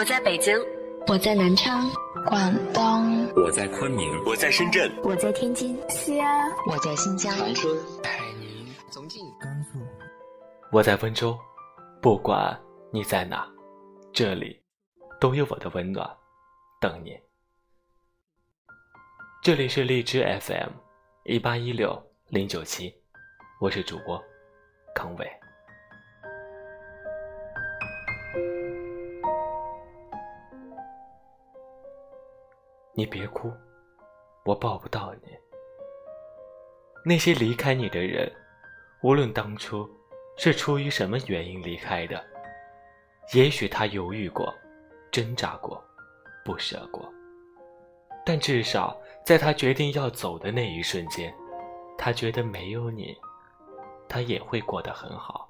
我在北京，我在南昌，广东，我在昆明，我在深圳，我在天津，西安，我在新疆，长春，海宁，重庆，甘肃，我在温州。不管你在哪，这里都有我的温暖等你。这里是荔枝 FM 一八一六零九七，我是主播康伟。你别哭，我抱不到你。那些离开你的人，无论当初是出于什么原因离开的，也许他犹豫过、挣扎过、不舍过，但至少在他决定要走的那一瞬间，他觉得没有你，他也会过得很好。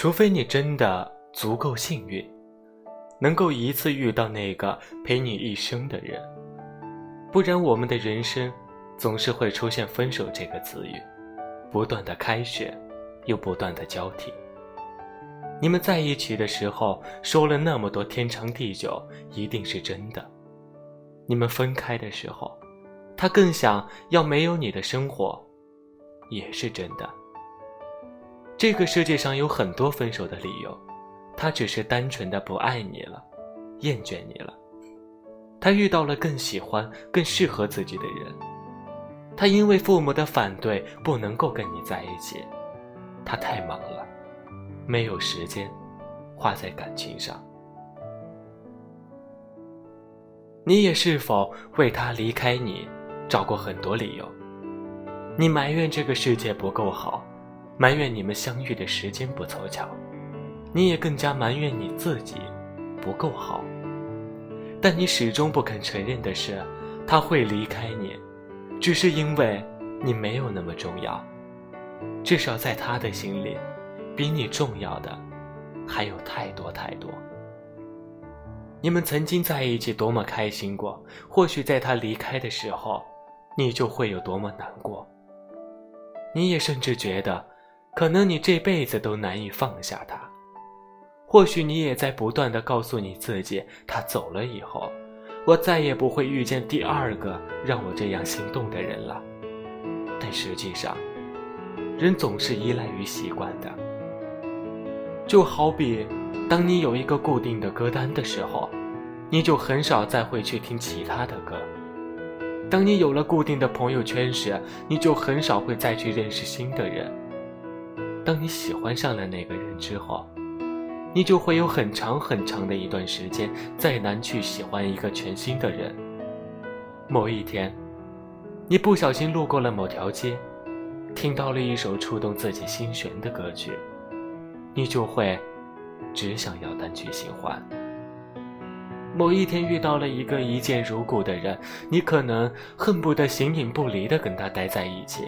除非你真的足够幸运，能够一次遇到那个陪你一生的人，不然我们的人生总是会出现“分手”这个词语，不断的开始，又不断的交替。你们在一起的时候说了那么多天长地久，一定是真的；你们分开的时候，他更想要没有你的生活，也是真的。这个世界上有很多分手的理由，他只是单纯的不爱你了，厌倦你了。他遇到了更喜欢、更适合自己的人。他因为父母的反对不能够跟你在一起，他太忙了，没有时间花在感情上。你也是否为他离开你找过很多理由？你埋怨这个世界不够好。埋怨你们相遇的时间不凑巧，你也更加埋怨你自己不够好。但你始终不肯承认的是，他会离开你，只是因为你没有那么重要。至少在他的心里，比你重要的还有太多太多。你们曾经在一起多么开心过，或许在他离开的时候，你就会有多么难过。你也甚至觉得。可能你这辈子都难以放下他，或许你也在不断的告诉你自己，他走了以后，我再也不会遇见第二个让我这样心动的人了。但实际上，人总是依赖于习惯的。就好比，当你有一个固定的歌单的时候，你就很少再会去听其他的歌；当你有了固定的朋友圈时，你就很少会再去认识新的人。当你喜欢上了那个人之后，你就会有很长很长的一段时间再难去喜欢一个全新的人。某一天，你不小心路过了某条街，听到了一首触动自己心弦的歌曲，你就会只想要单曲循环。某一天遇到了一个一见如故的人，你可能恨不得形影不离地跟他待在一起，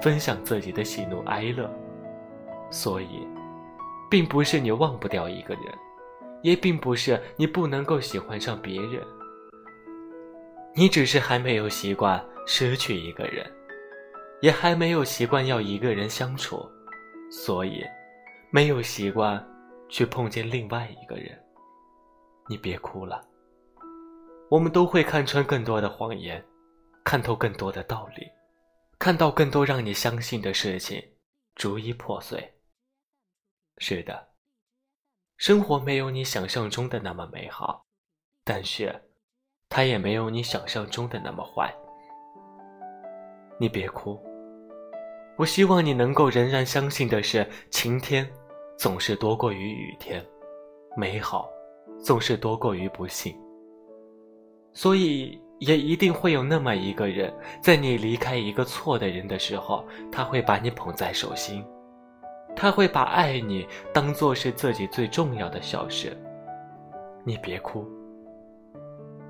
分享自己的喜怒哀乐。所以，并不是你忘不掉一个人，也并不是你不能够喜欢上别人。你只是还没有习惯失去一个人，也还没有习惯要一个人相处，所以没有习惯去碰见另外一个人。你别哭了，我们都会看穿更多的谎言，看透更多的道理，看到更多让你相信的事情逐一破碎。是的，生活没有你想象中的那么美好，但是，它也没有你想象中的那么坏。你别哭，我希望你能够仍然相信的是，晴天总是多过于雨天，美好总是多过于不幸。所以，也一定会有那么一个人，在你离开一个错的人的时候，他会把你捧在手心。他会把爱你当做是自己最重要的小事。你别哭。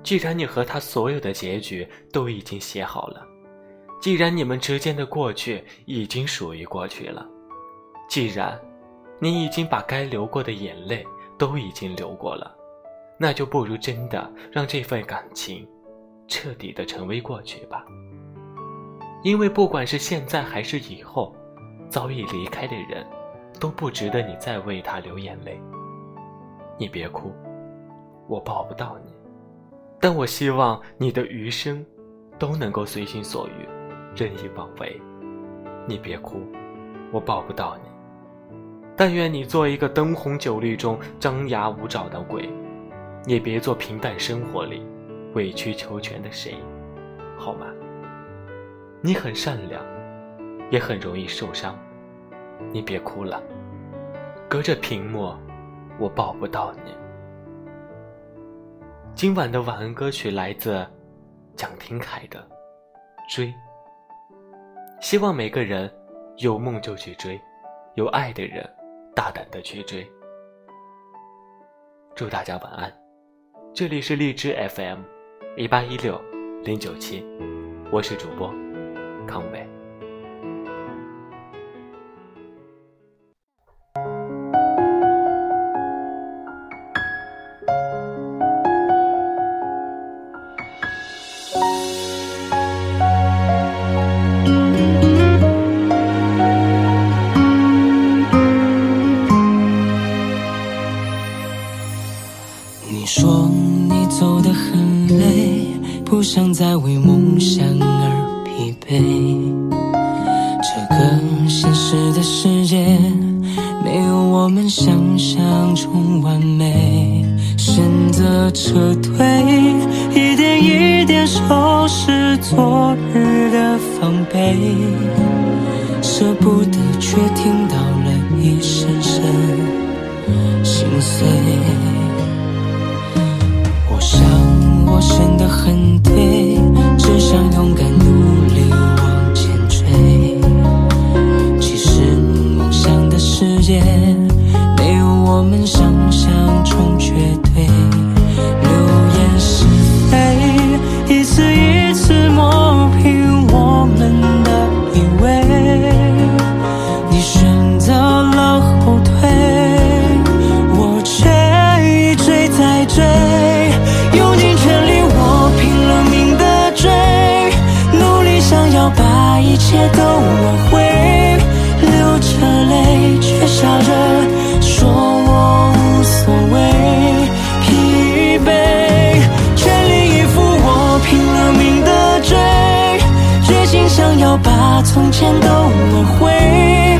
既然你和他所有的结局都已经写好了，既然你们之间的过去已经属于过去了，既然你已经把该流过的眼泪都已经流过了，那就不如真的让这份感情彻底的成为过去吧。因为不管是现在还是以后，早已离开的人，都不值得你再为他流眼泪。你别哭，我抱不到你，但我希望你的余生都能够随心所欲，任意妄为。你别哭，我抱不到你，但愿你做一个灯红酒绿中张牙舞爪的鬼，也别做平淡生活里委曲求全的谁，好吗？你很善良，也很容易受伤。你别哭了，隔着屏幕，我抱不到你。今晚的晚安歌曲来自蒋廷凯的《追》。希望每个人有梦就去追，有爱的人大胆的去追。祝大家晚安，这里是荔枝 FM 一八一六零九七，我是主播。康伟。梦想而。疲惫，这个现实的世界没有我们想象中完美，选择撤退，一点一点收拾昨日的防备，舍不得却听到了一声声心碎。我选的很对只想勇敢努力往前追。其实梦想的世界没有我们想象中绝对。把一切都挽回流着泪却笑着说我无所谓疲惫全力以赴我拼了命的追决心想要把从前都挽回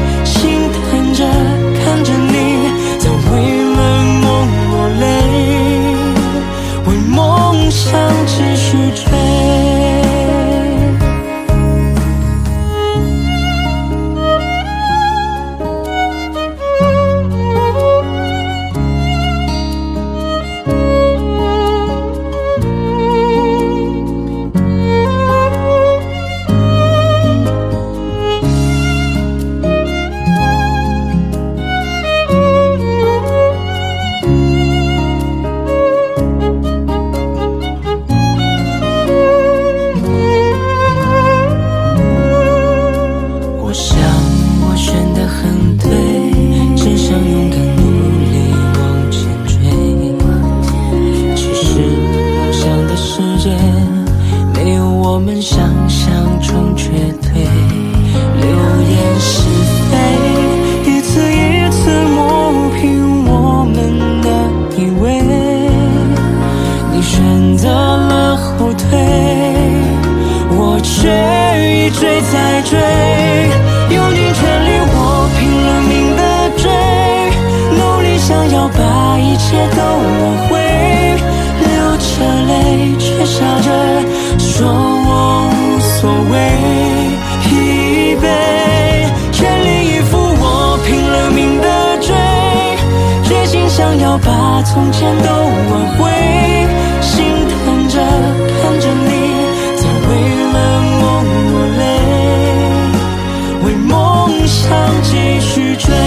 从前都挽回心疼着看着你在为了梦落泪为梦想继续追。